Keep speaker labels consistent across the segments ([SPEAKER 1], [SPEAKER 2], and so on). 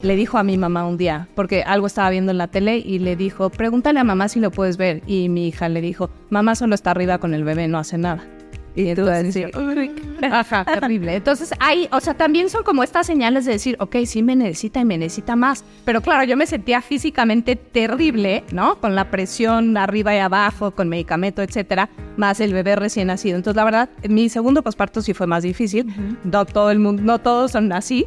[SPEAKER 1] Le dijo a mi mamá un día, porque algo estaba viendo en la tele y le dijo, pregúntale a mamá si lo puedes ver. Y mi hija le dijo, mamá solo está arriba con el bebé, no hace nada. Y entonces, sí, ajá, terrible. Entonces, hay, o sea, también son como estas señales de decir, ok, sí me necesita y me necesita más. Pero claro, yo me sentía físicamente terrible, ¿no? Con la presión arriba y abajo, con medicamento, etcétera, más el bebé recién nacido. Entonces, la verdad, mi segundo posparto sí fue más difícil. No todo el mundo, no todos son así.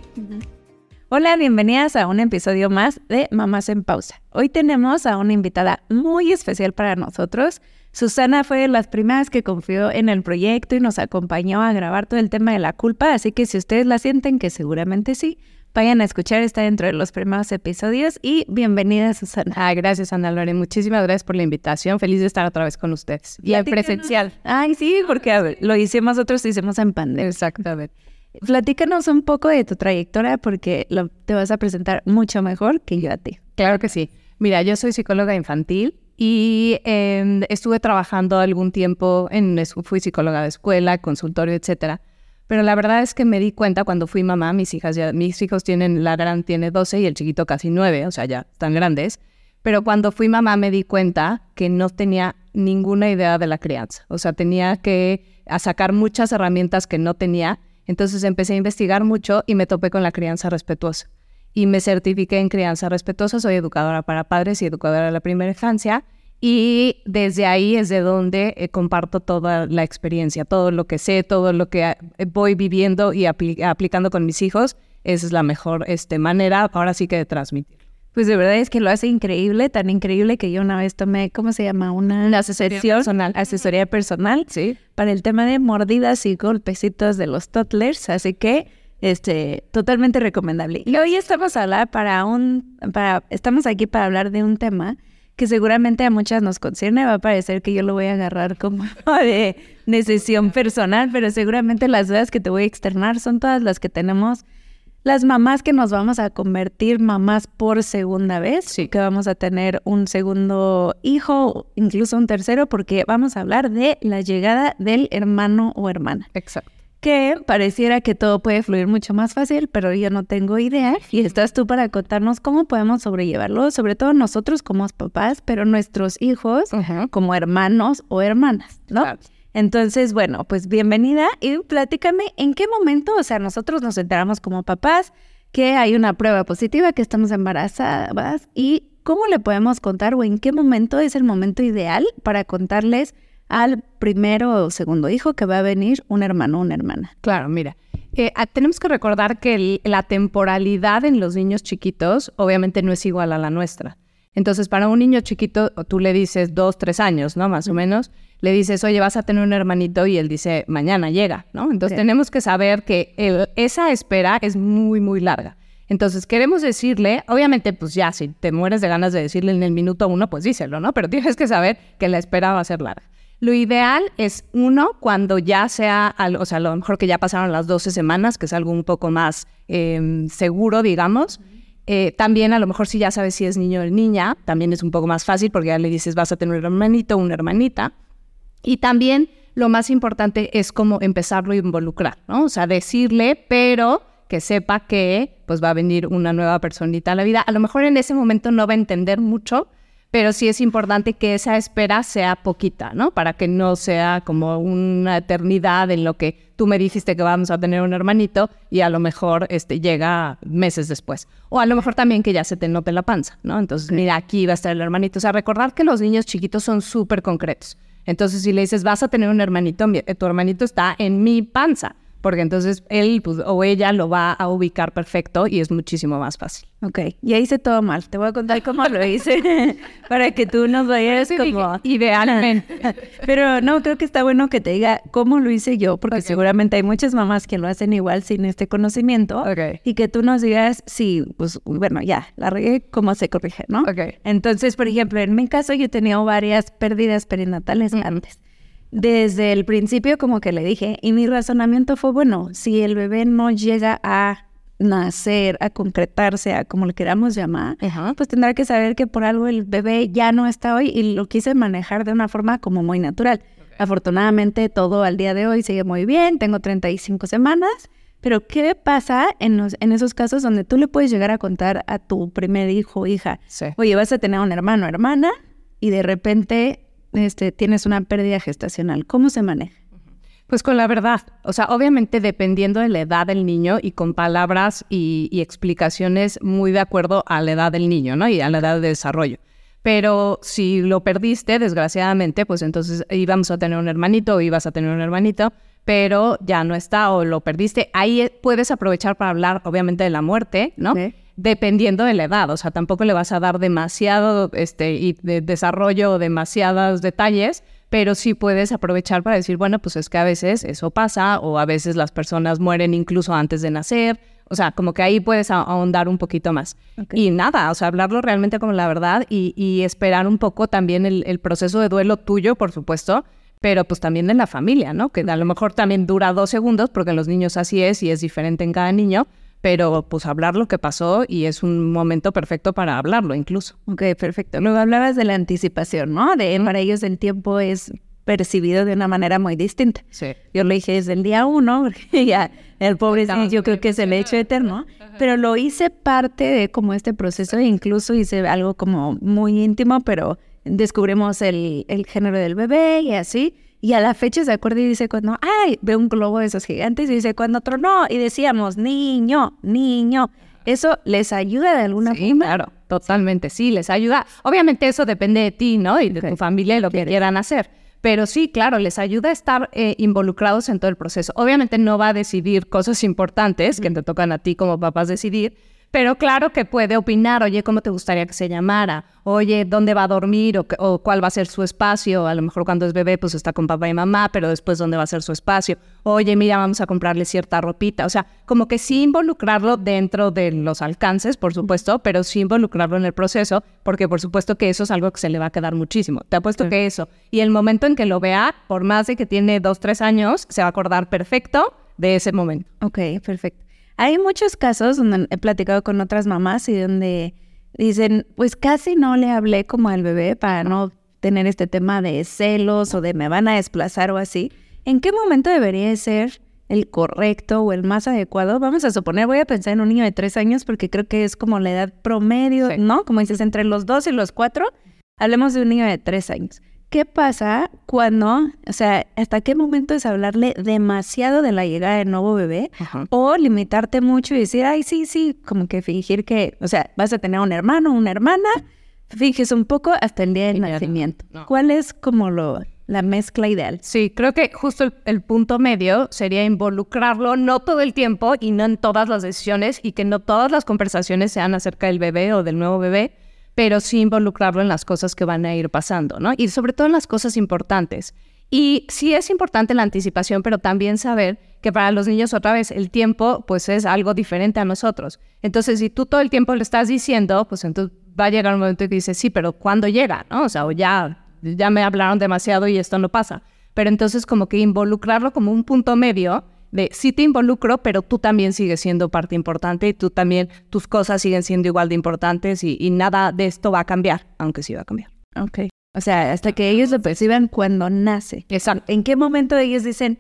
[SPEAKER 2] Hola, bienvenidas a un episodio más de Mamás en Pausa. Hoy tenemos a una invitada muy especial para nosotros. Susana fue de las primeras que confió en el proyecto y nos acompañó a grabar todo el tema de la culpa, así que si ustedes la sienten, que seguramente sí, vayan a escuchar, está dentro de los primeros episodios y bienvenida Susana.
[SPEAKER 1] Ah, gracias Ana Lore, muchísimas gracias por la invitación, feliz de estar otra vez con ustedes.
[SPEAKER 2] Y al presencial. Ay, sí, porque lo hicimos nosotros, lo hicimos en pandemia.
[SPEAKER 1] Exactamente.
[SPEAKER 2] Platícanos un poco de tu trayectoria porque lo, te vas a presentar mucho mejor que yo a ti.
[SPEAKER 1] Claro que sí. Mira, yo soy psicóloga infantil y em, estuve trabajando algún tiempo en, fui psicóloga de escuela, consultorio, etcétera. Pero la verdad es que me di cuenta cuando fui mamá, mis hijas ya, mis hijos tienen, la gran tiene 12 y el chiquito casi 9, o sea, ya están grandes. Pero cuando fui mamá me di cuenta que no tenía ninguna idea de la crianza. O sea, tenía que sacar muchas herramientas que no tenía entonces empecé a investigar mucho y me topé con la crianza respetuosa. Y me certifiqué en crianza respetuosa, soy educadora para padres y educadora de la primera infancia. Y desde ahí es de donde eh, comparto toda la experiencia, todo lo que sé, todo lo que eh, voy viviendo y aplicando con mis hijos. Esa es la mejor este, manera, ahora sí que de transmitir.
[SPEAKER 2] Pues de verdad es que lo hace increíble, tan increíble que yo una vez tomé, ¿cómo se llama? Una, asesoría personal. Asesoría personal, sí. Para el tema de mordidas y golpecitos de los toddlers, así que este, totalmente recomendable. Y hoy estamos a hablar para un, para, estamos aquí para hablar de un tema que seguramente a muchas nos concierne, va a parecer que yo lo voy a agarrar como de, de personal, pero seguramente las dudas que te voy a externar son todas las que tenemos las mamás que nos vamos a convertir mamás por segunda vez, sí. que vamos a tener un segundo hijo, incluso un tercero, porque vamos a hablar de la llegada del hermano o hermana.
[SPEAKER 1] Exacto.
[SPEAKER 2] Que pareciera que todo puede fluir mucho más fácil, pero yo no tengo idea. Y estás tú para contarnos cómo podemos sobrellevarlo, sobre todo nosotros como papás, pero nuestros hijos como hermanos o hermanas, ¿no? Entonces, bueno, pues bienvenida y platícame en qué momento, o sea, nosotros nos enteramos como papás que hay una prueba positiva, que estamos embarazadas y cómo le podemos contar o en qué momento es el momento ideal para contarles al primero o segundo hijo que va a venir un hermano o una hermana.
[SPEAKER 1] Claro, mira, eh, tenemos que recordar que la temporalidad en los niños chiquitos obviamente no es igual a la nuestra. Entonces, para un niño chiquito, tú le dices dos, tres años, ¿no? Más o menos le dices, oye, vas a tener un hermanito y él dice, mañana llega, ¿no? Entonces tenemos que saber que esa espera es muy, muy larga. Entonces queremos decirle, obviamente, pues ya, si te mueres de ganas de decirle en el minuto uno, pues díselo, ¿no? Pero tienes que saber que la espera va a ser larga. Lo ideal es uno cuando ya sea, o sea, a lo mejor que ya pasaron las 12 semanas, que es algo un poco más em, seguro, digamos. Eh, también a lo mejor si ya sabes si es niño o niña, también es un poco más fácil porque ya le dices vas a tener un hermanito o una hermanita. Y también lo más importante es cómo empezarlo a involucrar, ¿no? O sea, decirle, pero que sepa que pues va a venir una nueva personita a la vida. A lo mejor en ese momento no va a entender mucho, pero sí es importante que esa espera sea poquita, ¿no? Para que no sea como una eternidad en lo que tú me dijiste que vamos a tener un hermanito y a lo mejor este, llega meses después. O a lo mejor también que ya se te note la panza, ¿no? Entonces, mira, aquí va a estar el hermanito. O sea, recordar que los niños chiquitos son súper concretos. Entonces, si le dices, vas a tener un hermanito, eh, tu hermanito está en mi panza, porque entonces él pues, o ella lo va a ubicar perfecto y es muchísimo más fácil.
[SPEAKER 2] Ok, ya hice todo mal. Te voy a contar cómo lo hice para que tú nos vayas como...
[SPEAKER 1] Idealmente.
[SPEAKER 2] Pero no, creo que está bueno que te diga cómo lo hice yo, porque seguramente hay muchas mamás que lo hacen igual sin este conocimiento.
[SPEAKER 1] Okay.
[SPEAKER 2] Y que tú nos digas, sí, pues bueno, ya, la regué, cómo se corrige, ¿no?
[SPEAKER 1] Ok.
[SPEAKER 2] Entonces, por ejemplo, en mi caso yo he tenido varias pérdidas perinatales antes desde el principio como que le dije, y mi razonamiento fue, bueno, si el bebé no llega a nacer, a concretarse, a como le queramos llamar, pues tendrá que saber que por algo el bebé ya no está hoy y lo quise manejar de una forma como muy natural. Afortunadamente todo al día de hoy sigue muy bien, tengo 35 semanas, Pero ¿qué pasa en, los, en esos casos donde tú le puedes llegar a contar a tu primer hijo o hija, oye, vas a tener un hermano o hermana y de repente este, tienes una pérdida gestacional? ¿Cómo se maneja?
[SPEAKER 1] Pues con la verdad, o sea, obviamente dependiendo de la edad del niño y con palabras y, explicaciones muy de acuerdo a la edad del niño, ¿no? Y a la edad de desarrollo. Pero si lo perdiste, desgraciadamente, pues entonces íbamos a tener un hermanito o ibas a tener un hermanito, pero ya no está o lo perdiste. Ahí puedes aprovechar para hablar, obviamente, de la muerte, ¿no? Dependiendo de la edad, o sea, tampoco le vas a dar demasiado este, y de desarrollo o demasiados detalles, pero sí puedes aprovechar para decir, bueno, pues es que a veces eso pasa o a veces las personas mueren incluso antes de nacer. O sea, como que ahí puedes ahondar un poquito más. Y nada, o sea, hablarlo realmente como la verdad y, esperar un poco también el, proceso de duelo tuyo, por supuesto, pero pues también en la familia, ¿no? Que a lo mejor también dura dos segundos, porque en los niños así es y es diferente en cada niño, pero pues hablar lo que pasó y es un momento perfecto para hablarlo incluso.
[SPEAKER 2] Ok, perfecto. Luego hablabas de la anticipación, ¿no? De para ellos el tiempo es percibido de una manera muy distinta.
[SPEAKER 1] Sí.
[SPEAKER 2] Yo lo dije desde el día uno, porque ya el pobre yo creo que es el hecho eterno, pero lo hice parte de como este proceso e incluso hice algo como muy íntimo, pero descubrimos el, el género del bebé y así. Y a la fecha se acuerda y dice cuando, ay, ve un globo de esos gigantes y dice cuando tronó y decíamos, niño, niño. ¿Eso les ayuda de alguna
[SPEAKER 1] sí, Claro, totalmente, sí, les ayuda. Obviamente eso depende de ti, ¿no? Y de tu familia y lo que quieran hacer. Pero sí, claro, les ayuda a estar eh, involucrados en todo el proceso. Obviamente no va a decidir cosas importantes que te tocan a ti como papás decidir, pero claro que puede opinar, oye, ¿cómo te gustaría que se llamara? Oye, ¿dónde va a dormir? O, cuál va a ser su espacio. A lo mejor cuando es bebé, pues está con papá y mamá, pero después, ¿dónde va a ser su espacio? Oye, mira, vamos a comprarle cierta ropita. O sea, como que sí involucrarlo dentro de los alcances, por supuesto, pero sí involucrarlo en el proceso, porque por supuesto que eso es algo que se le va a quedar muchísimo. Te apuesto que eso. Y el momento en que lo vea, por más de que tiene dos, tres años, se va a acordar perfecto de ese momento.
[SPEAKER 2] Ok, perfecto. Hay muchos casos donde he platicado con otras mamás y donde dicen, pues casi no le hablé como al bebé para no tener este tema de celos o de me van a desplazar o así. ¿En qué momento debería ser el correcto o el más adecuado? Vamos a suponer, voy a pensar en un niño de tres años porque creo que es como la edad promedio, ¿no? Como dices, entre los dos y los cuatro. Hablemos de un niño de tres años. ¿Qué pasa cuando, o sea, hasta qué momento es hablarle demasiado de la llegada del nuevo bebé o limitarte mucho y decir, ay, sí, sí, como que fingir que, o sea, vas a tener un hermano, una hermana, finges un poco hasta el día del nacimiento. ¿Cuál es como lo, la mezcla ideal?
[SPEAKER 1] Sí, creo que justo el, punto medio sería involucrarlo no todo el tiempo y no en todas las decisiones y que no todas las conversaciones sean acerca del bebé o del nuevo bebé, pero sí involucrarlo en las cosas que van a ir pasando, ¿no? Y sobre todo en las cosas importantes. Y sí es importante la anticipación, pero también saber que para los niños otra vez el tiempo pues es algo diferente a nosotros. Entonces, si tú todo el tiempo le estás diciendo, pues entonces va a llegar un momento que dices, sí, pero ¿cuándo llega? ¿No? O sea, o ya, ya me hablaron demasiado y esto no pasa. Pero entonces como que involucrarlo como un punto medio de sí te involucro, pero tú también sigues siendo parte importante y tú también, tus cosas siguen siendo igual de importantes y, nada de esto va a cambiar, aunque sí va a cambiar.
[SPEAKER 2] Ok. O sea, hasta que ellos lo perciban cuando nace.
[SPEAKER 1] Exacto.
[SPEAKER 2] ¿En qué momento ellos dicen,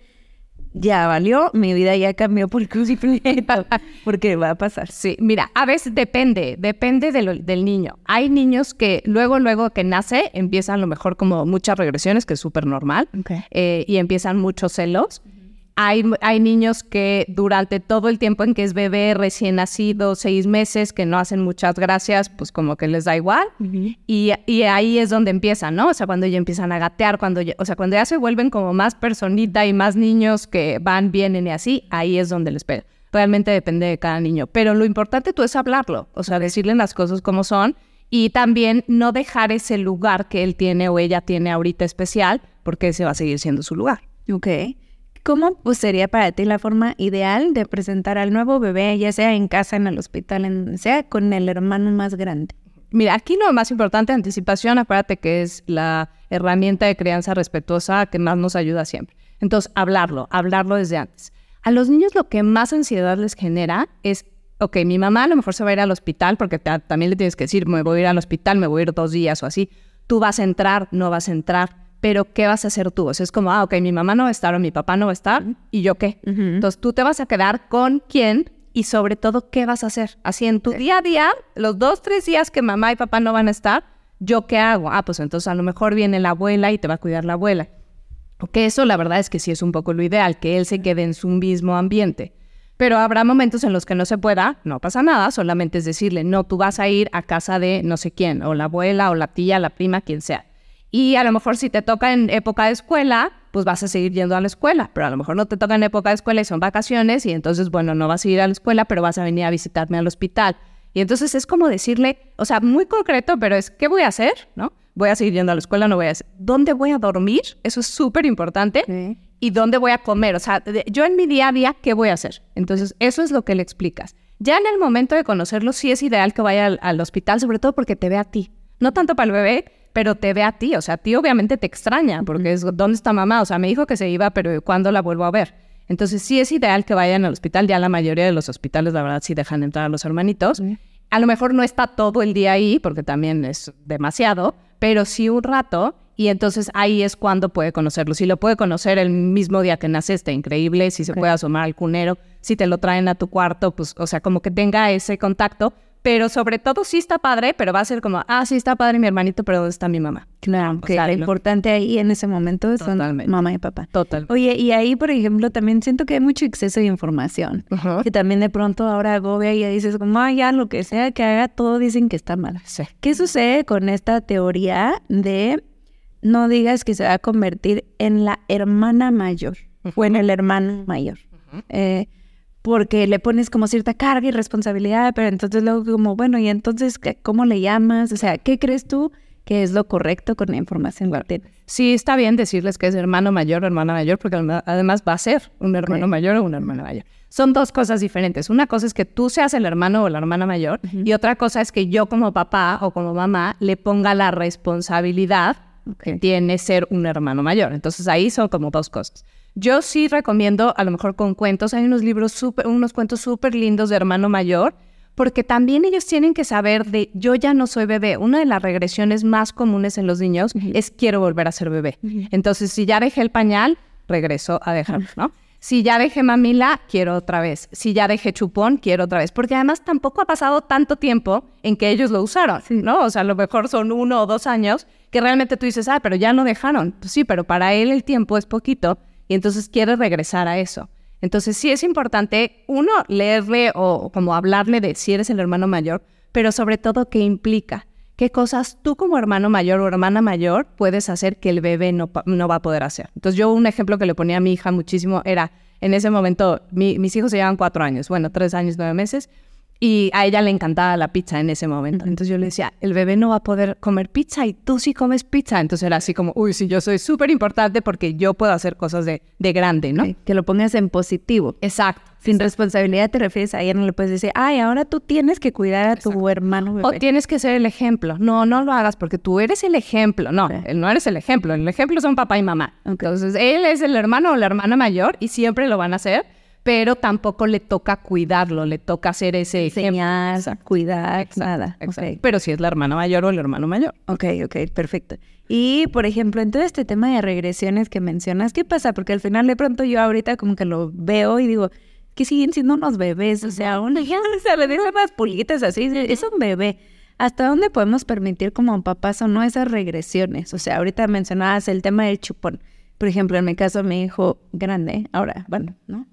[SPEAKER 2] ya valió, mi vida ya cambió por completo, porque va a pasar.
[SPEAKER 1] Sí, mira, a veces depende, depende del niño. Hay niños que luego, luego que nace, empiezan a lo mejor como muchas regresiones, que es súper normal, eh, y empiezan muchos celos. Hay, niños que durante todo el tiempo en que es bebé recién nacido, seis meses, que no hacen muchas gracias, pues como que les da igual. y, ahí es donde empiezan, ¿no? O sea, cuando ya empiezan a gatear, cuando ya, o sea, cuando ya se vuelven como más personita y más niños que van, vienen y así, ahí es donde les pega. Realmente depende de cada niño. Pero lo importante tú es hablarlo, o sea, decirle las cosas como son y también no dejar ese lugar que él tiene o ella tiene ahorita especial, porque ese va a seguir siendo su lugar.
[SPEAKER 2] Ok. ¿Cómo pues, sería para ti la forma ideal de presentar al nuevo bebé, ya sea en casa, en el hospital, en sea con el hermano más grande?
[SPEAKER 1] Mira, aquí lo más importante, anticipación, acuérdate que es la herramienta de crianza respetuosa que más nos ayuda siempre. Entonces, hablarlo, hablarlo desde antes. A los niños lo que más ansiedad les genera es, ok, mi mamá a lo mejor se va a ir al hospital porque también le tienes que decir, me voy a ir al hospital, me voy a ir dos días o así. Tú vas a entrar, no vas a entrar pero ¿qué vas a hacer tú? O sea, es como, ah, ok, mi mamá no va a estar o mi papá no va a estar, ¿y yo qué? Entonces tú te vas a quedar con quién y sobre todo, ¿qué vas a hacer? Así en tu día a día, los dos, tres días que mamá y papá no van a estar, ¿yo qué hago? Ah, pues entonces a lo mejor viene la abuela y te va a cuidar la abuela. Que eso la verdad es que sí es un poco lo ideal, que él se quede en su mismo ambiente. Pero habrá momentos en los que no se pueda, no pasa nada, solamente es decirle, no, tú vas a ir a casa de no sé quién, o la abuela, o la tía, la prima, quien sea. Y a lo mejor si te toca en época de escuela, pues vas a seguir yendo a la escuela, pero a lo mejor no te toca en época de escuela y son vacaciones y entonces, bueno, no vas a ir a la escuela, pero vas a venir a visitarme al hospital. Y entonces es como decirle, o sea, muy concreto, pero es, ¿qué voy a hacer? ¿No? Voy a seguir yendo a la escuela, no voy a hacer. ¿Dónde voy a dormir? Eso es súper importante. ¿Y dónde voy a comer? O sea, yo en mi día a día, ¿qué voy a hacer? Entonces, eso es lo que le explicas. Ya en el momento de conocerlo, sí es ideal que vaya al hospital, sobre todo porque te ve a ti. No tanto para el bebé, pero te ve a ti, o sea, a ti obviamente te extraña, porque es, ¿dónde está mamá? O sea, me dijo que se iba, pero ¿cuándo la vuelvo a ver? Entonces sí es ideal que vayan al hospital, ya la mayoría de los hospitales, la verdad, sí dejan entrar a los hermanitos. A lo mejor no está todo el día ahí, porque también es demasiado, pero sí un rato, y entonces ahí es cuando puede conocerlo. Si lo puede conocer el mismo día que nace, está increíble. Si se puede asomar al cunero, si te lo traen a tu cuarto, pues, o sea, como que tenga ese contacto, pero sobre todo sí está padre, pero va a ser como, ah, sí está padre mi hermanito, pero ¿dónde está mi mamá?
[SPEAKER 2] Claro, que lo importante ahí en ese momento son mamá y papá. Total. Oye, y ahí, por ejemplo, también siento que hay mucho exceso de información, que también de pronto ahora agobia y ya dices como, ah, ya lo que sea que haga, todo dicen que está mal. Sí. ¿Qué sucede con esta teoría de no digas que se va a convertir en la hermana mayor o en el hermano mayor? Eh, porque le pones como cierta carga y responsabilidad, pero entonces luego como, bueno, ¿y entonces cómo le llamas? O sea, ¿qué crees tú que es lo correcto con la información que
[SPEAKER 1] Sí, está bien decirles que es hermano mayor o hermana mayor, porque además va a ser un hermano mayor o una hermana mayor. Son dos cosas diferentes. Una cosa es que tú seas el hermano o la hermana mayor, y otra cosa es que yo como papá o como mamá le ponga la responsabilidad que tiene ser un hermano mayor. Entonces ahí son como dos cosas. Yo sí recomiendo, a lo mejor con cuentos, hay unos libros súper, unos cuentos súper lindos de hermano mayor, porque también ellos tienen que saber de yo ya no soy bebé. Una de las regresiones más comunes en los niños es quiero volver a ser bebé. Entonces, si ya dejé el pañal, regreso a dejarlo, ¿no? Si ya dejé mamila, quiero otra vez. Si ya dejé chupón, quiero otra vez. Porque además tampoco ha pasado tanto tiempo en que ellos lo usaron, ¿no? O sea, a lo mejor son uno o dos años que realmente tú dices, ah, pero ya no dejaron. Pues sí, pero para él el tiempo es poquito y entonces quiere regresar a eso. Entonces sí es importante, uno, leerle o como hablarle de si eres el hermano mayor, pero sobre todo qué implica, qué cosas tú como hermano mayor o hermana mayor puedes hacer que el bebé no, no va a poder hacer. Entonces yo un ejemplo que le ponía a mi hija muchísimo era, en ese momento, mis hijos se llevan cuatro años, bueno, tres años, nueve meses, y a ella le encantaba la pizza en ese momento. Entonces yo le decía, el bebé no va a poder comer pizza y tú sí comes pizza. Entonces era así como, uy, sí, yo soy súper importante porque yo puedo hacer cosas de, de grande, ¿no?
[SPEAKER 2] que lo pongas en positivo.
[SPEAKER 1] Exacto.
[SPEAKER 2] Sin responsabilidad te refieres a ella, no le puedes decir, ay, ahora tú tienes que cuidar a tu hermano bebé.
[SPEAKER 1] O tienes que ser el ejemplo. No, no lo hagas porque tú eres el ejemplo. No, él no eres el ejemplo. El ejemplo son papá y mamá. Entonces, él es el hermano o la hermana mayor y siempre lo van a hacer pero tampoco le toca cuidarlo, le toca hacer ese
[SPEAKER 2] Enseñar, cuidar, nada.
[SPEAKER 1] Pero si es la hermana mayor o el hermano mayor.
[SPEAKER 2] Ok, ok, perfecto. Y, por ejemplo, en todo este tema de regresiones que mencionas, ¿qué pasa? Porque al final de pronto yo ahorita como que lo veo y digo, que siguen siendo unos bebés, o sea, un, ya se le dicen unas pulitas así, es un bebé. ¿Hasta dónde podemos permitir como papás o no esas regresiones? O sea, ahorita mencionabas el tema del chupón por ejemplo, en mi caso, mi hijo grande, ahora, bueno, ¿no?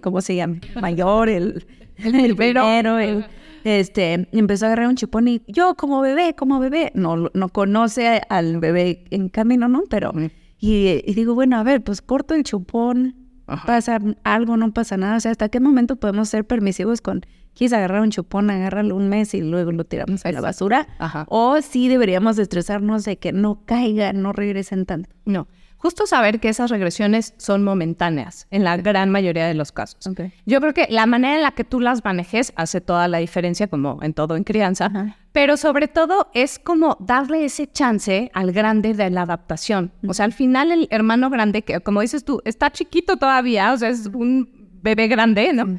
[SPEAKER 2] ¿Cómo se llama? Mayor, el, el primero, el, este, empezó a agarrar un chupón y yo como bebé, como bebé, no, no conoce al bebé en camino, ¿no? Pero, y, digo, bueno, a ver, pues corto el chupón, pasa algo, no pasa nada. O sea, ¿hasta qué momento podemos ser permisivos con, quieres agarrar un chupón, agárralo un mes y luego lo tiramos a la basura? O sí deberíamos estresarnos de que no caigan, no regresen tanto.
[SPEAKER 1] No. Justo saber que esas regresiones son momentáneas en la gran mayoría de los casos. Yo creo que la manera en la que tú las manejes hace toda la diferencia, como en todo en crianza, pero sobre todo es como darle ese chance al grande de la adaptación. O sea, al final el hermano grande, que como dices tú, está chiquito todavía, o sea, es un bebé grande, ¿no?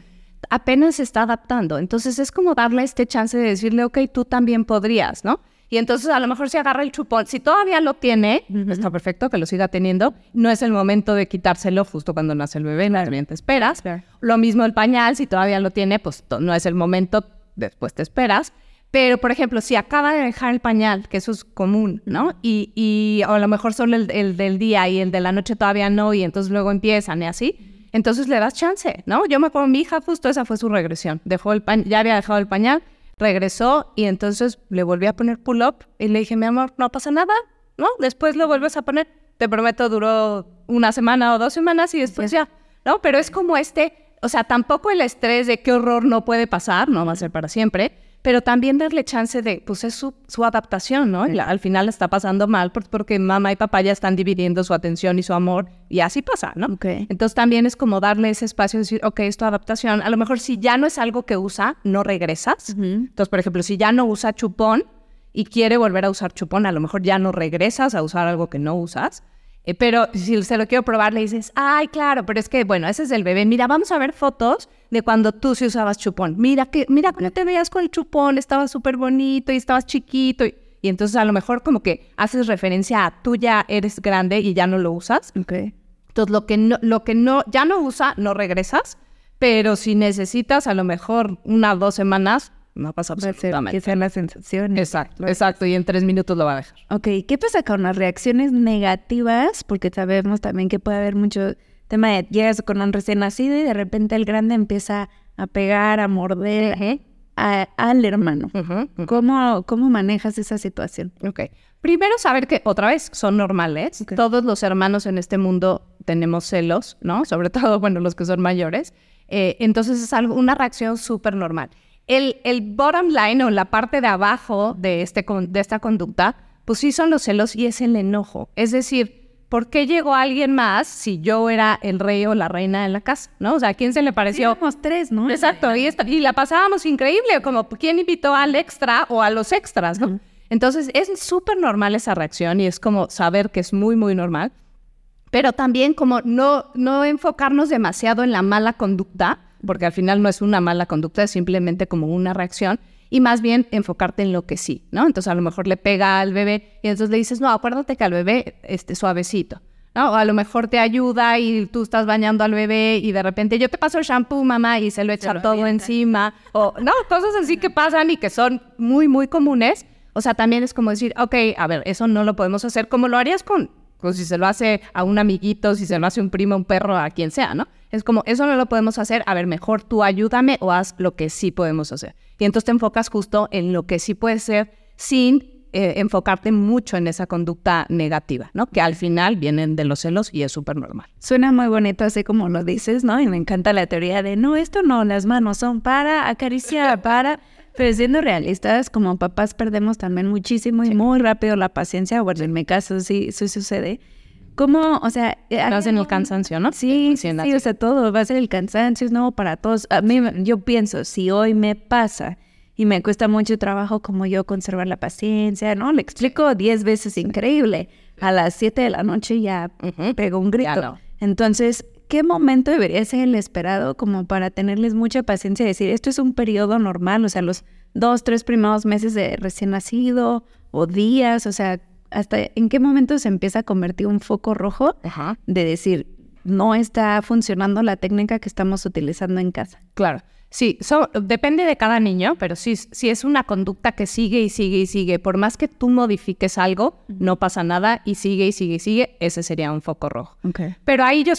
[SPEAKER 1] Apenas se está adaptando. Entonces es como darle este chance de decirle, ok, tú también podrías, ¿no? Y entonces a lo mejor se agarra el chupón. Si todavía lo tiene, está perfecto que lo siga teniendo. No es el momento de quitárselo justo cuando nace el bebé, también te esperas. Lo mismo el pañal, si todavía lo tiene, pues no es el momento, después te esperas. Pero, por ejemplo, si acaba de dejar el pañal, que eso es común, ¿no? Y, y a lo mejor solo el, el, del día y el de la noche todavía no, y entonces luego empiezan y así, entonces le das chance, ¿no? Yo me acuerdo, mi hija justo esa fue su regresión. Dejó el ya había dejado el pañal, regresó y entonces le volví a poner pull-up y le dije, mi amor, no pasa nada, ¿no? Después lo vuelves a poner. Te prometo, duró una semana o dos semanas y después ya, ¿no? Pero es como este, o sea, tampoco el estrés de qué horror no puede pasar, no va a ser para siempre, pero también darle chance de, pues es su, su adaptación, ¿no? al final está pasando mal porque mamá y papá ya están dividiendo su atención y su amor y así pasa, ¿no? Okay. Entonces también es como darle ese espacio y decir, ok, es tu adaptación. A lo mejor si ya no es algo que usa, no regresas. Entonces, por ejemplo, si ya no usa chupón y quiere volver a usar chupón, a lo mejor ya no regresas a usar algo que no usas. Eh, pero si se lo quiero probar, le dices, ay, claro, pero es que, bueno, ese es el bebé. Mira, vamos a ver fotos de cuando tú sí usabas chupón. Mira, que, mira cómo te veías con el chupón, estaba súper bonito y estabas chiquito. Y, entonces a lo mejor como que haces referencia a tú ya eres grande y ya no lo usas.
[SPEAKER 2] Okay.
[SPEAKER 1] Entonces lo que no, lo que no, ya no usa, no regresas. Pero si necesitas a lo mejor una o dos semanas, no pasa absolutamente.
[SPEAKER 2] Que sean las sensaciones.
[SPEAKER 1] Exacto, exacto. Y en tres minutos lo va a dejar.
[SPEAKER 2] Ok, ¿qué pasa con las reacciones negativas? Porque sabemos también que puede haber mucho tema de llegas con un recién nacido y de repente el grande empieza a pegar, a morder al hermano. ¿Cómo, ¿Cómo manejas esa situación?
[SPEAKER 1] Ok. Primero saber que, otra vez, son normales. Todos los hermanos en este mundo tenemos celos, ¿no? Sobre todo, bueno, los que son mayores. Eh, entonces es algo, una reacción súper normal. El, el bottom line o la parte de abajo de, este, de esta conducta, pues sí son los celos y es el enojo. Es decir, ¿por qué llegó alguien más si yo era el rey o la reina en la casa? ¿No? O sea, ¿a quién se le pareció?
[SPEAKER 2] Éramos tres, ¿no?
[SPEAKER 1] Exacto, y, y, la pasábamos increíble, como ¿quién invitó al extra o a los extras? ¿no? Entonces, es súper normal esa reacción y es como saber que es muy, muy normal, pero también como no, no enfocarnos demasiado en la mala conducta, porque al final no es una mala conducta, es simplemente como una reacción, y más bien enfocarte en lo que sí, ¿no? Entonces a lo mejor le pega al bebé y entonces le dices, no, acuérdate que al bebé esté suavecito, ¿no? O a lo mejor te ayuda y tú estás bañando al bebé y de repente yo te paso el shampoo, mamá, y se lo echa todo encima, o no, cosas así que pasan y que son muy, muy comunes. O sea, también es como decir, ok, a ver, eso no lo podemos hacer como lo harías con pues si se lo hace a un amiguito, si se lo hace un primo, un perro, a quien sea, ¿no? Es como, eso no lo podemos hacer, a ver, mejor tú ayúdame o haz lo que sí podemos hacer. Y entonces te enfocas justo en lo que sí puede ser sin eh, enfocarte mucho en esa conducta negativa, ¿no? Que al final vienen de los celos y es súper normal.
[SPEAKER 2] Suena muy bonito así como lo dices, ¿no? Y me encanta la teoría de, no, esto no, las manos son para acariciar, para... Pero siendo realistas, como papás perdemos también muchísimo y muy rápido la paciencia, bueno, en mi caso sí, sí sucede. ¿Cómo, o sea...
[SPEAKER 1] Vas en el cansancio, ¿no?
[SPEAKER 2] Sí, sí, o sea, todo va a ser el cansancio, es nuevo para todos. A mí, yo pienso, si hoy me pasa y me cuesta mucho trabajo como yo conservar la paciencia, ¿no? Le explico diez veces increíble. A las siete de la noche ya pego un grito. Entonces, ¿qué momento debería ser el esperado como para tenerles mucha paciencia y decir, esto es un periodo normal, o sea, los dos, tres primeros meses de recién nacido o días, o sea, hasta en qué momento se empieza a convertir un foco rojo de decir, no está funcionando la técnica que estamos utilizando en casa.
[SPEAKER 1] Claro. Sí, depende de cada niño, pero si, si es una conducta que sigue y sigue y sigue, por más que tú modifiques algo, no pasa nada y sigue y sigue y sigue, ese sería un foco rojo. Pero ahí yo,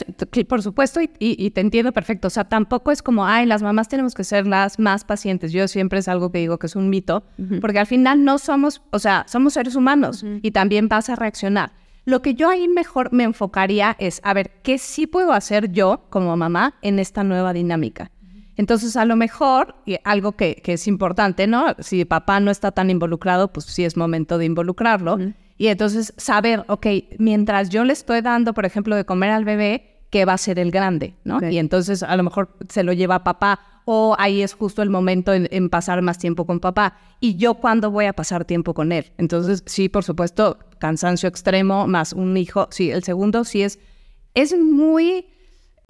[SPEAKER 1] por supuesto, y, te entiendo perfecto, o sea, tampoco es como, ay, las mamás tenemos que ser las más pacientes. Yo siempre es algo que digo que es un mito, porque al final no somos, o sea, somos seres humanos y también vas a reaccionar. Lo que yo ahí mejor me enfocaría es, a ver, ¿qué sí puedo hacer yo como mamá en esta nueva dinámica? Entonces, a lo mejor, y algo que, es importante, ¿no? Si papá no está tan involucrado, pues sí es momento de involucrarlo. Y entonces saber, ok, mientras yo le estoy dando, por ejemplo, de comer al bebé, ¿qué va a ser el grande? ¿no? Y entonces a lo mejor se lo lleva a papá o ahí es justo el momento en, pasar más tiempo con papá. ¿Y yo cuándo voy a pasar tiempo con él? Entonces, sí, por supuesto, cansancio extremo más un hijo. Sí, el segundo sí es, es muy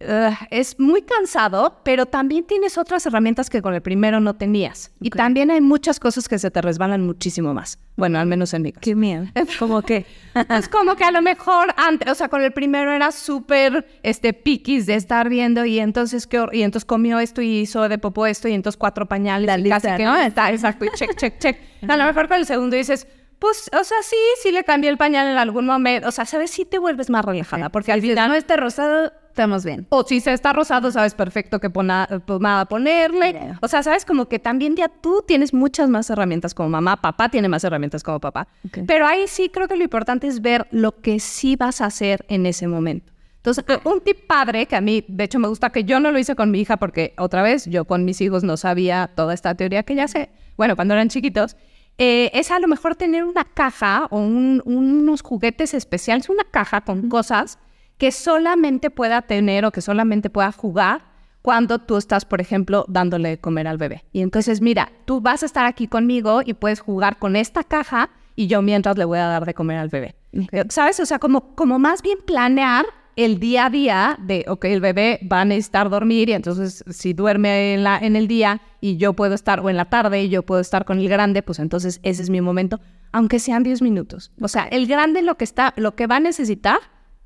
[SPEAKER 1] es muy cansado, pero también tienes otras herramientas que con el primero no tenías. Y también hay muchas cosas que se te resbalan muchísimo más. Bueno, al menos en mi caso.
[SPEAKER 2] Qué miedo. ¿Cómo qué?
[SPEAKER 1] es como que a lo mejor antes, o sea, con el primero era súper este, piquis de estar viendo y entonces, ¿qué, y entonces comió esto y hizo de popó esto y entonces cuatro pañales.
[SPEAKER 2] La lista,
[SPEAKER 1] casi que,
[SPEAKER 2] ¿no?
[SPEAKER 1] Está, exacto, y check, check, check. a lo mejor con el segundo dices, pues, o sea, sí, sí le cambié el pañal en algún momento. O sea, ¿sabes? Sí te vuelves más relajada. Porque al final
[SPEAKER 2] no está rosado, estamos bien.
[SPEAKER 1] O si se está rosado, sabes perfecto qué pomada ponerle. O sea, sabes como que también ya tú tienes muchas más herramientas como mamá, papá tiene más herramientas como papá. Pero ahí sí creo que lo importante es ver lo que sí vas a hacer en ese momento. Entonces, un tip padre que a mí, de hecho, me gusta que yo no lo hice con mi hija porque otra vez yo con mis hijos no sabía toda esta teoría que ya sé, bueno, cuando eran chiquitos, eh, es a lo mejor tener una caja o unos juguetes especiales, una caja con cosas que solamente pueda tener o que solamente pueda jugar cuando tú estás, por ejemplo, dándole de comer al bebé. Y entonces, mira, tú vas a estar aquí conmigo y puedes jugar con esta caja y yo mientras le voy a dar de comer al bebé. ¿Sabes? O sea, como, como más bien planear el día a día de, ok, el bebé va a necesitar dormir y entonces si duerme en, la, en el día y yo puedo estar, o en la tarde y yo puedo estar con el grande, pues entonces ese es mi momento, aunque sean 10 minutos. O sea, el grande lo que, está, lo que va a necesitar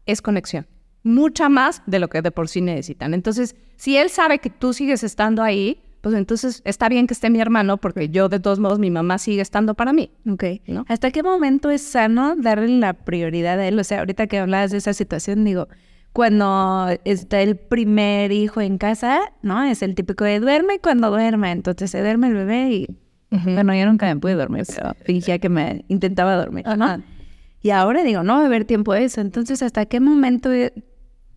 [SPEAKER 1] es conexión, mucha más de lo que de por sí necesitan. Entonces, si él sabe que tú sigues estando ahí, pues entonces está bien que esté mi hermano porque yo de todos modos mi mamá sigue estando para mí.
[SPEAKER 2] Ok. ¿no? ¿Hasta qué momento es sano darle la prioridad a él? O sea, ahorita que hablabas de esa situación, digo, cuando está el primer hijo en casa, ¿no? Es el típico de duerme cuando duerme. Entonces se duerme el bebé y, bueno, yo nunca me pude dormir, pero fingía que me intentaba dormir, ¿no? Y ahora digo, no va a haber tiempo de eso. Entonces, ¿hasta qué momento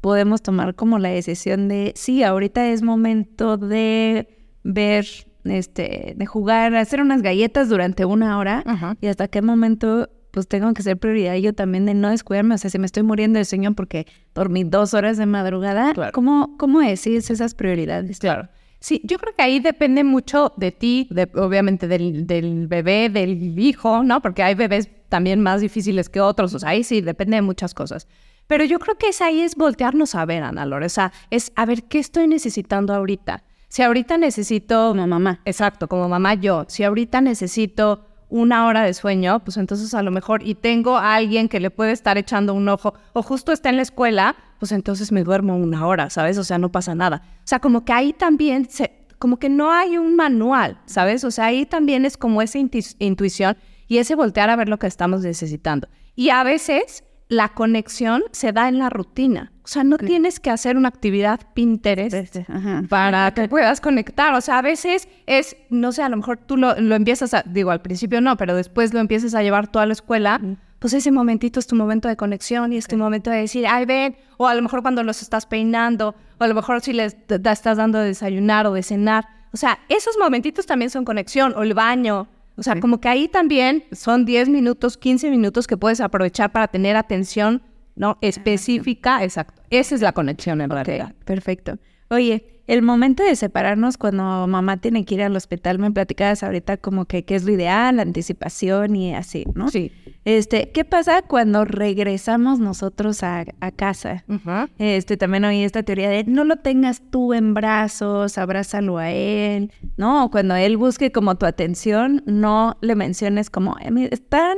[SPEAKER 2] podemos tomar como la decisión de, sí, ahorita es momento de ver, este, de jugar, hacer unas galletas durante una hora y hasta qué momento pues tengo que ser prioridad yo también de no descuidarme. O sea, si me estoy muriendo de sueño porque dormí dos horas de madrugada, ¿cómo, ¿cómo decides esas prioridades?
[SPEAKER 1] Claro. Sí, yo creo que ahí depende mucho de ti, de, obviamente del, del, bebé, del hijo, ¿no? Porque hay bebés también más difíciles que otros, o sea, ahí sí depende de muchas cosas. Pero yo creo que es ahí es voltearnos a ver, Ana Lore, o sea, es a ver qué estoy necesitando ahorita. Si ahorita necesito...
[SPEAKER 2] Como mamá.
[SPEAKER 1] Exacto, como mamá yo. Si ahorita necesito una hora de sueño, pues entonces a lo mejor, y tengo a alguien que le puede estar echando un ojo, o justo está en la escuela, pues entonces me duermo una hora, ¿sabes? O sea, no pasa nada. O sea, como que ahí también, se, como que no hay un manual, ¿sabes? O sea, ahí también es como esa intuición y ese voltear a ver lo que estamos necesitando. Y a veces la conexión se da en la rutina. O sea, no tienes que hacer una actividad Pinterest para que puedas conectar. O sea, a veces es, no sé, a lo mejor tú lo, empiezas a, digo, al principio no, pero después lo empiezas a llevar toda la escuela. Pues ese momentito es tu momento de conexión y es tu momento de decir, ay, ven, o a lo mejor cuando los estás peinando, o a lo mejor si les estás dando de desayunar o de cenar. O sea, esos momentitos también son conexión, o el baño, o sea, como que ahí también son 10 minutos, 15 minutos que puedes aprovechar para tener atención, ¿no? Específica, exacto. Esa es la conexión en realidad.
[SPEAKER 2] Perfecto. Oye, el momento de separarnos cuando mamá tiene que ir al hospital, me platicabas ahorita como que qué es lo ideal, la anticipación y así, ¿no?
[SPEAKER 1] Sí.
[SPEAKER 2] Este, ¿qué pasa cuando regresamos nosotros a, casa? Este, también oí esta teoría de no lo tengas tú en brazos, abrázalo a él, ¿no? Cuando él busque como tu atención, no le menciones como, están,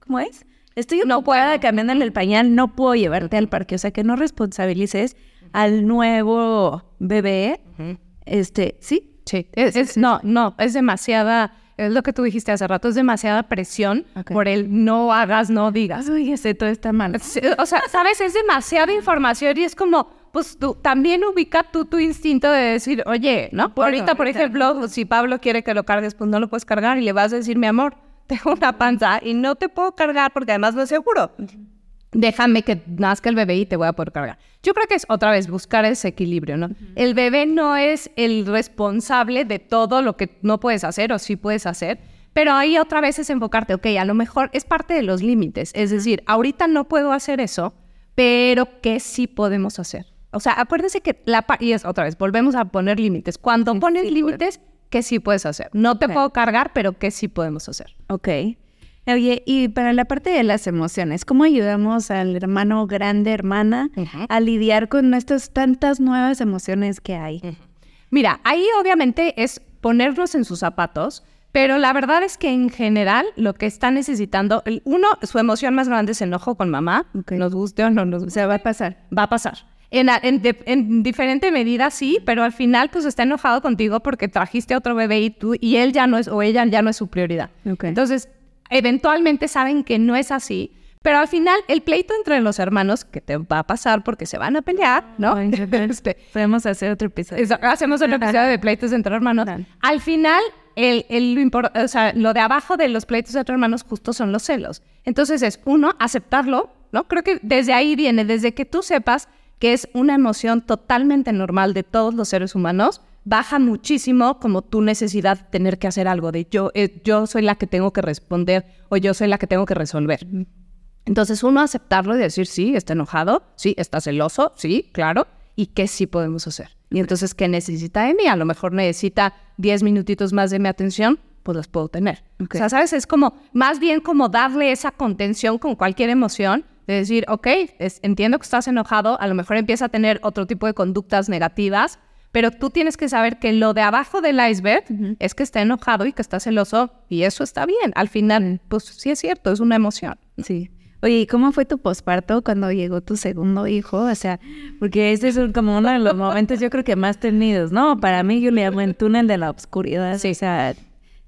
[SPEAKER 2] ¿cómo es? Estoy no puedo cambiándole el pañal, no puedo llevarte al parque. O sea, que no responsabilices al nuevo bebé. Este, ¿sí?
[SPEAKER 1] Sí. Es, no, no, es demasiada, es lo que tú dijiste hace rato, es demasiada presión por el no hagas, no digas.
[SPEAKER 2] Uy, ese todo está mal.
[SPEAKER 1] o sea, sabes, es demasiada información y es como, pues tú también ubica tú tu instinto de decir, oye, ¿no? ahorita, por ejemplo, si Pablo quiere que lo cargues, pues no lo puedes cargar y le vas a decir, mi amor, tengo una panza y no te puedo cargar porque además no es seguro. Déjame que nazca el bebé y te voy a poder cargar. Yo creo que es otra vez buscar ese equilibrio, ¿no? El bebé no es el responsable de todo lo que no puedes hacer o sí puedes hacer, pero ahí otra vez es enfocarte, ok, a lo mejor es parte de los límites. Es decir, ahorita no puedo hacer eso, pero ¿qué sí podemos hacer? O sea, acuérdense que la... Y es otra vez, volvemos a poner límites. Cuando pones límites, ¿qué sí puedes hacer? No te puedo cargar, pero ¿qué sí podemos hacer?
[SPEAKER 2] Ok. Oye, y para la parte de las emociones, ¿cómo ayudamos al hermano grande, hermana, a lidiar con estas tantas nuevas emociones que hay?
[SPEAKER 1] Mira, ahí obviamente es ponernos en sus zapatos, pero la verdad es que en general lo que está necesitando, uno, su emoción más grande es enojo con mamá, nos guste o no nos guste.
[SPEAKER 2] O sea, va a pasar.
[SPEAKER 1] Va a pasar. En, en, diferente medida sí, pero al final pues está enojado contigo porque trajiste a otro bebé y tú y él ya no es o ella ya no es su prioridad. Entonces, eventualmente saben que no es así, pero al final el pleito entre los hermanos que te va a pasar porque se van a pelear, ¿no?
[SPEAKER 2] este, Podemos hacer otro episodio.
[SPEAKER 1] hacemos otro episodio de pleitos entre hermanos. Al final el, el, o sea, lo de abajo de los pleitos entre hermanos justo son los celos. Entonces es uno aceptarlo, ¿no? Creo que desde ahí viene, desde que tú sepas que es una emoción totalmente normal de todos los seres humanos, baja muchísimo como tu necesidad de tener que hacer algo, de yo, eh, yo soy la que tengo que responder o yo soy la que tengo que resolver. Entonces uno aceptarlo y decir, sí, está enojado, sí, está celoso, sí, claro, y qué sí podemos hacer. Y entonces, ¿qué necesita de mí? A lo mejor necesita 10 minutitos más de mi atención, pues las puedo tener. O sea, ¿sabes? Es como, más bien como darle esa contención con cualquier emoción de decir, ok, entiendo que estás enojado, a lo mejor empieza a tener otro tipo de conductas negativas, pero tú tienes que saber que lo de abajo del iceberg es que está enojado y que está celoso y eso está bien. Al final, pues sí es cierto, es una emoción.
[SPEAKER 2] Sí. Oye, ¿y cómo fue tu posparto cuando llegó tu segundo hijo? O sea, porque ese es como uno de los momentos yo creo que más tenidos, ¿no? Para mí yo le llamo el túnel de la oscuridad. Sí. O sea,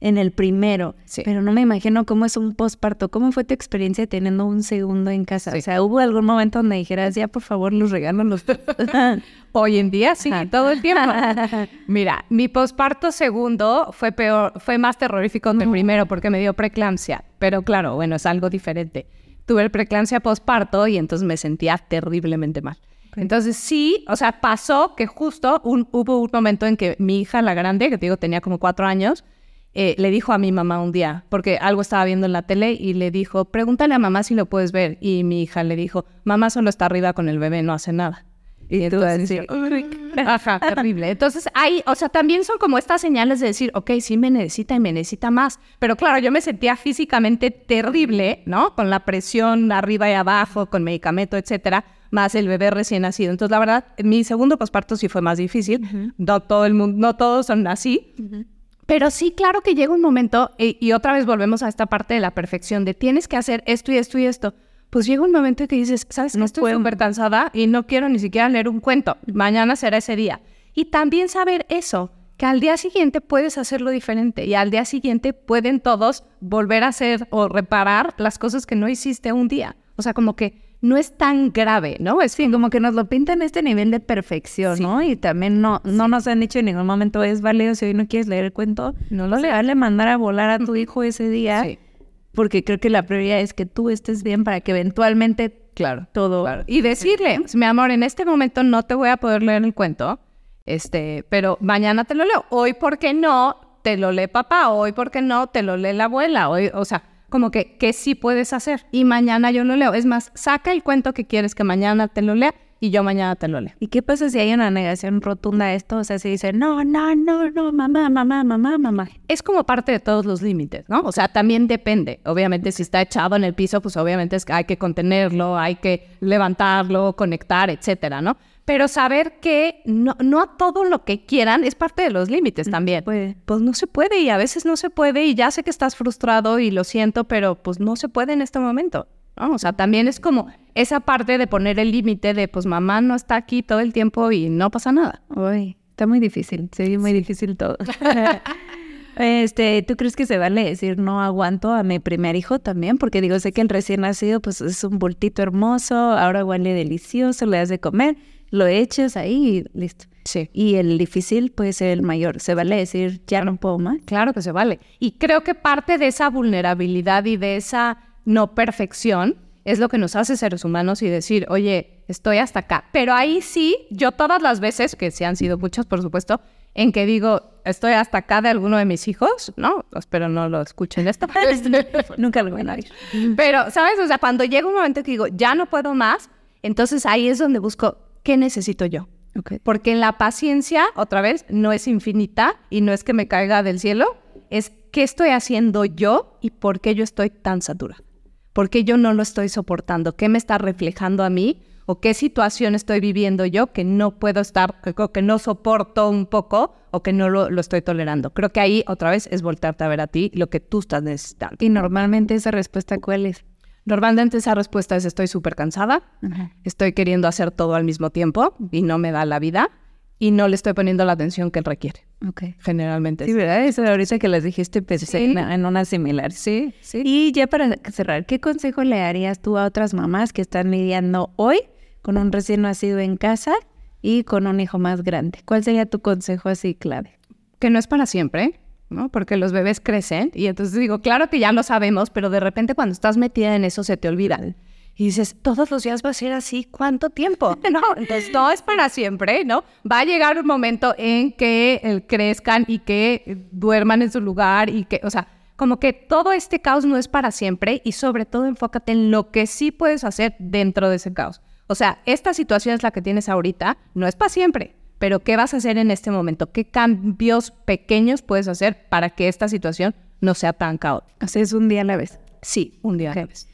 [SPEAKER 2] en el primero, sí. pero no me imagino cómo es un posparto. ¿Cómo fue tu experiencia teniendo un segundo en casa? O sea, ¿hubo algún momento donde dijeras, ya por favor, los regalos los...
[SPEAKER 1] Hoy en día sí, todo el tiempo. Mira, mi posparto segundo fue peor, fue más terrorífico que el primero porque me dio preeclampsia, pero claro, bueno, es algo diferente. Tuve el preeclampsia posparto y entonces me sentía terriblemente mal. Entonces sí, o sea, pasó que justo hubo un momento en que mi hija, la grande, que te digo tenía como cuatro años, eh, le dijo a mi mamá un día, porque algo estaba viendo en la tele y le dijo, pregúntale a mamá si lo puedes ver. Y mi hija le dijo, mamá solo está arriba con el bebé, no hace nada. Y entonces, decir, ajá, terrible. Entonces, hay, o sea, también son como estas señales de decir, ok, sí me necesita y me necesita más. Pero claro, yo me sentía físicamente terrible, ¿no? Con la presión arriba y abajo, con medicamento, etcétera, más el bebé recién nacido. Entonces, la verdad, mi segundo posparto sí fue más difícil. No todo el mundo, no todos son así. Pero sí, claro que llega un momento, y, y, otra vez volvemos a esta parte de la perfección, de tienes que hacer esto y esto y esto. Pues llega un momento en que dices, ¿sabes no Estoy súper cansada y no quiero ni siquiera leer un cuento. Mañana será ese día. Y también saber eso, que al día siguiente puedes hacerlo diferente y al día siguiente pueden todos volver a hacer o reparar las cosas que no hiciste un día. O sea, como que no es tan grave, ¿no?
[SPEAKER 2] Es sí, como que nos lo pintan este nivel de perfección, ¿no? Y también no, no nos han dicho en ningún momento es válido si hoy no quieres leer el cuento, no lo le vale mandar a volar a tu hijo ese día, porque creo que la prioridad es que tú estés bien para que eventualmente
[SPEAKER 1] claro, todo y decirle, mi amor, en este momento no te voy a poder leer el cuento, este, pero mañana te lo leo. Hoy, ¿por qué no? Te lo lee papá, hoy, ¿por qué no? Te lo lee la abuela, hoy, o sea, como que, que sí puedes hacer. Y mañana yo lo leo. Es más, saca el cuento que quieres que mañana te lo lea y yo mañana te lo leo.
[SPEAKER 2] ¿Y qué pasa si hay una negación rotunda a esto? O sea, si dice, no, no, no, no, mamá, mamá, mamá, mamá.
[SPEAKER 1] Es como parte de todos los límites, ¿no? O sea, también depende. Obviamente, si está echado en el piso, pues obviamente es que hay que contenerlo, hay que levantarlo, conectar, etcétera, ¿no? Pero saber que no, no a todo lo que quieran es parte de los límites también. Pues no se puede y a veces no se puede y ya sé que estás frustrado y lo siento, pero pues no se puede en este momento. O sea, también es como esa parte de poner el límite de pues mamá no está aquí todo el tiempo y no pasa nada.
[SPEAKER 2] Uy, está muy difícil, sí, muy difícil todo. Este, ¿tú crees que se vale decir no aguanto a mi primer hijo también? Porque digo, sé que el recién nacido pues es un bultito hermoso, ahora huele delicioso, le das de comer, lo echas ahí y listo.
[SPEAKER 1] Sí.
[SPEAKER 2] Y el difícil puede ser el mayor. ¿Se vale decir ya no puedo más?
[SPEAKER 1] Claro que se vale. Y creo que parte de esa vulnerabilidad y de esa no perfección es lo que nos hace seres humanos y decir, oye, estoy hasta acá. Pero ahí sí, yo todas las veces, que sí han sido muchas, por supuesto, en que digo, estoy hasta acá de alguno de mis hijos, ¿no? Espero no lo escuchen esto.
[SPEAKER 2] Nunca lo van a oír.
[SPEAKER 1] Pero, ¿sabes? O sea, cuando llega un momento que digo, ya no puedo más, entonces ahí es donde busco ¿qué necesito yo? Porque la paciencia, otra vez, no es infinita y no es que me caiga del cielo, es qué estoy haciendo yo y por qué yo estoy tan saturada. ¿Por qué yo no lo estoy soportando? ¿Qué me está reflejando a mí? ¿O qué situación estoy viviendo yo que no puedo estar, que, no soporto un poco o que no lo, estoy tolerando? Creo que ahí otra vez es voltearte a ver a ti lo que tú estás necesitando.
[SPEAKER 2] ¿Y normalmente esa respuesta cuál es?
[SPEAKER 1] Normalmente esa respuesta es estoy súper cansada, estoy queriendo hacer todo al mismo tiempo y no me da la vida y no le estoy poniendo la atención que él requiere. Ok. Generalmente.
[SPEAKER 2] Sí, ¿verdad? Eso ahorita que les dijiste pensé en, una similar. Sí, sí. Y ya para cerrar, ¿qué consejo le harías tú a otras mamás que están lidiando hoy con un recién nacido en casa y con un hijo más grande? ¿Cuál sería tu consejo así clave?
[SPEAKER 1] Que no es para siempre, ¿no? Porque los bebés crecen y entonces digo, claro que ya lo sabemos, pero de repente cuando estás metida en eso se te olvida. Y dices, todos los días va a ser así, ¿cuánto tiempo? No, entonces no es para siempre, ¿no? Va a llegar un momento en que eh, crezcan y que duerman en su lugar y que, o sea, como que todo este caos no es para siempre y sobre todo enfócate en lo que sí puedes hacer dentro de ese caos. O sea, esta situación es la que tienes ahorita, no es para siempre, pero ¿qué vas a hacer en este momento? ¿Qué cambios pequeños puedes hacer para que esta situación no sea tan caótica?
[SPEAKER 2] es un día a la vez.
[SPEAKER 1] Sí, un día a la vez.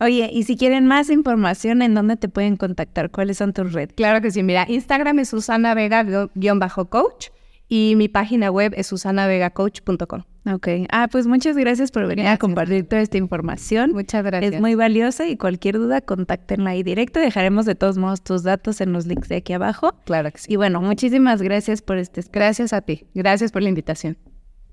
[SPEAKER 2] Oye, y si quieren más información, ¿en dónde te pueden contactar? ¿Cuáles son tus redes?
[SPEAKER 1] Claro que sí, mira, Instagram es Susana Vega-coach y mi página web es susanavegacoach.com.
[SPEAKER 2] Ok. Ah, pues muchas gracias por venir a compartir toda esta información.
[SPEAKER 1] Muchas gracias.
[SPEAKER 2] Es muy valiosa y cualquier duda, contáctenla ahí directo. Dejaremos de todos modos tus datos en los links de aquí abajo.
[SPEAKER 1] Claro que sí.
[SPEAKER 2] Y bueno, muchísimas gracias por este.
[SPEAKER 1] Gracias a ti. Gracias por la invitación.